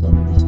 Cierra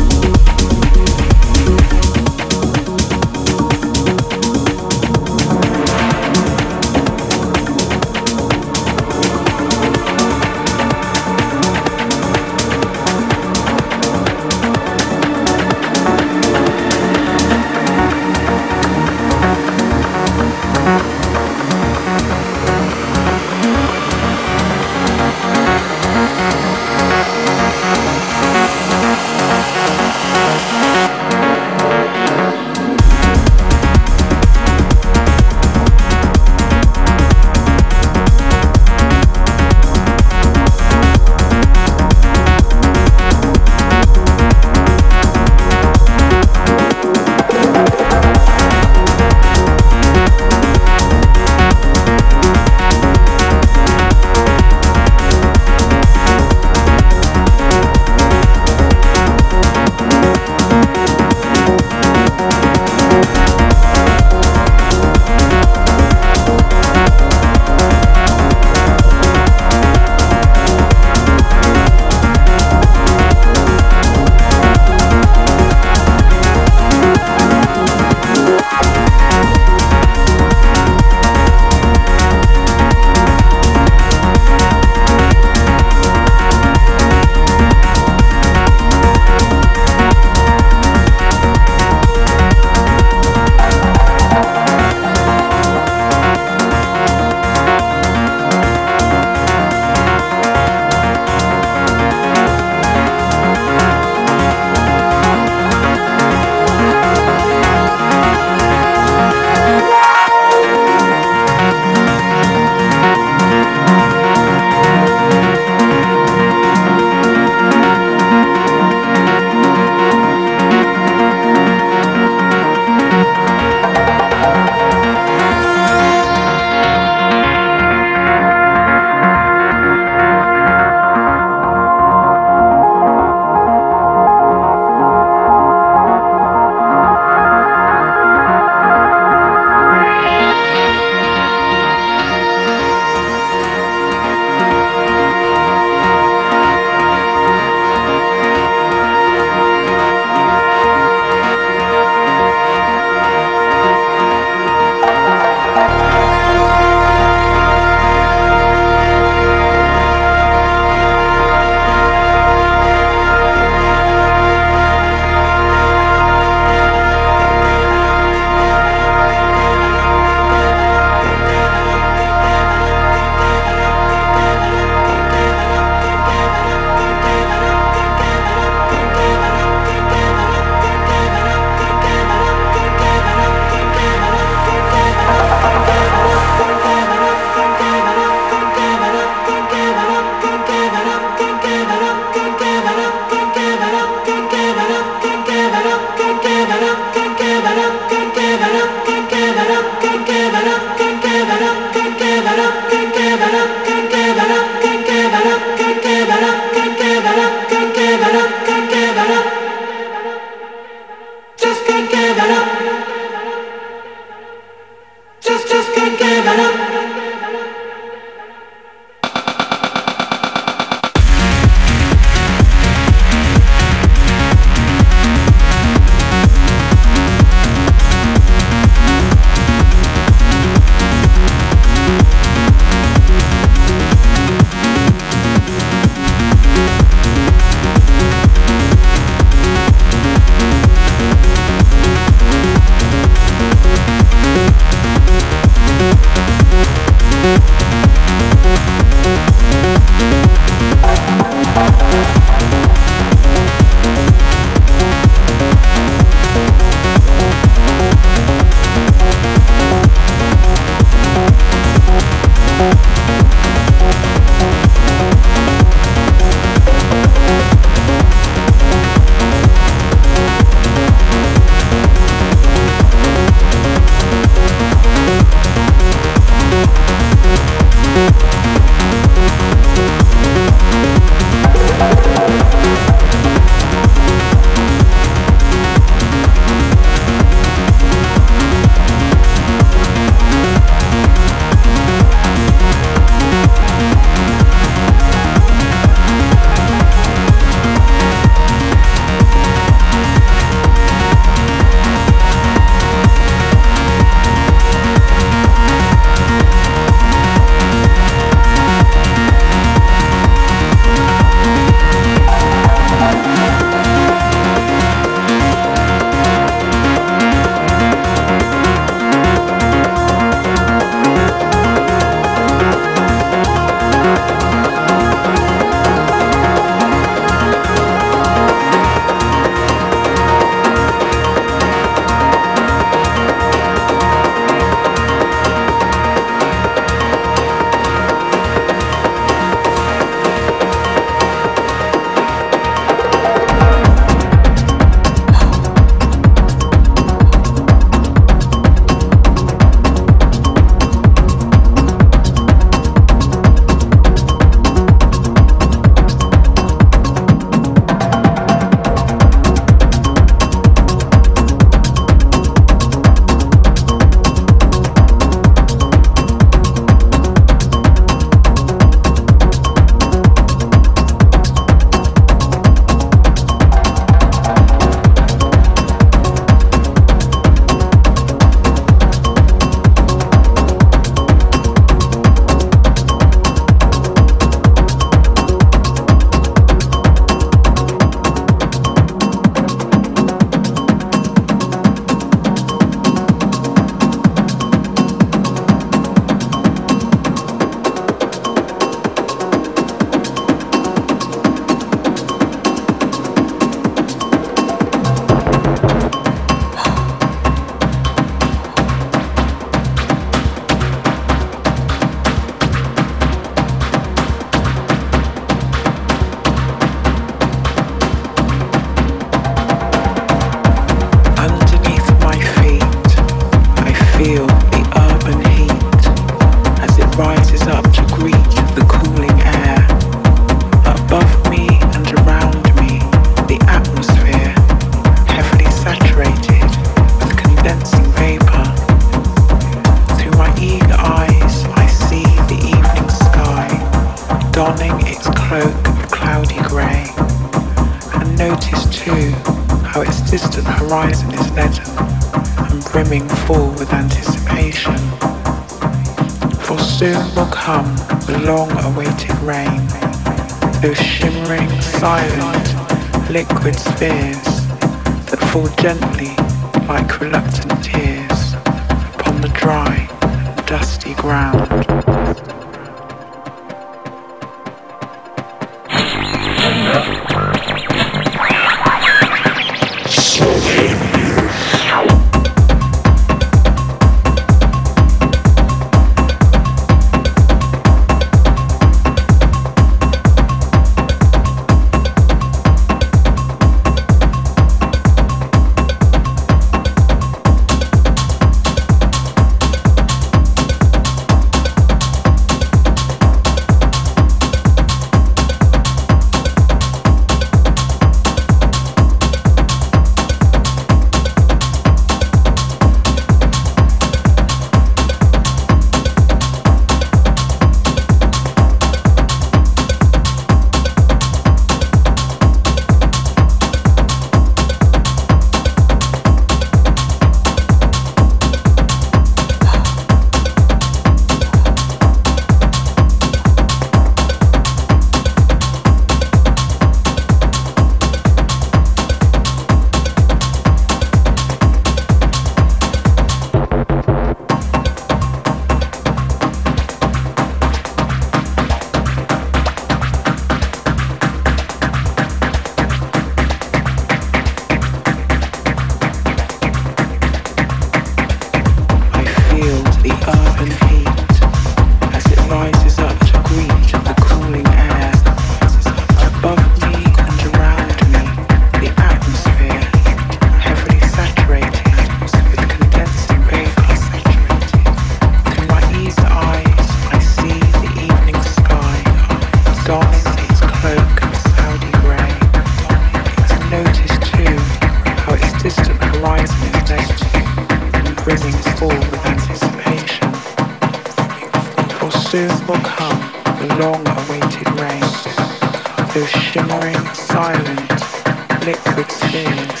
tears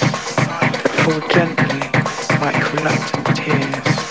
fall gently like reluctant tears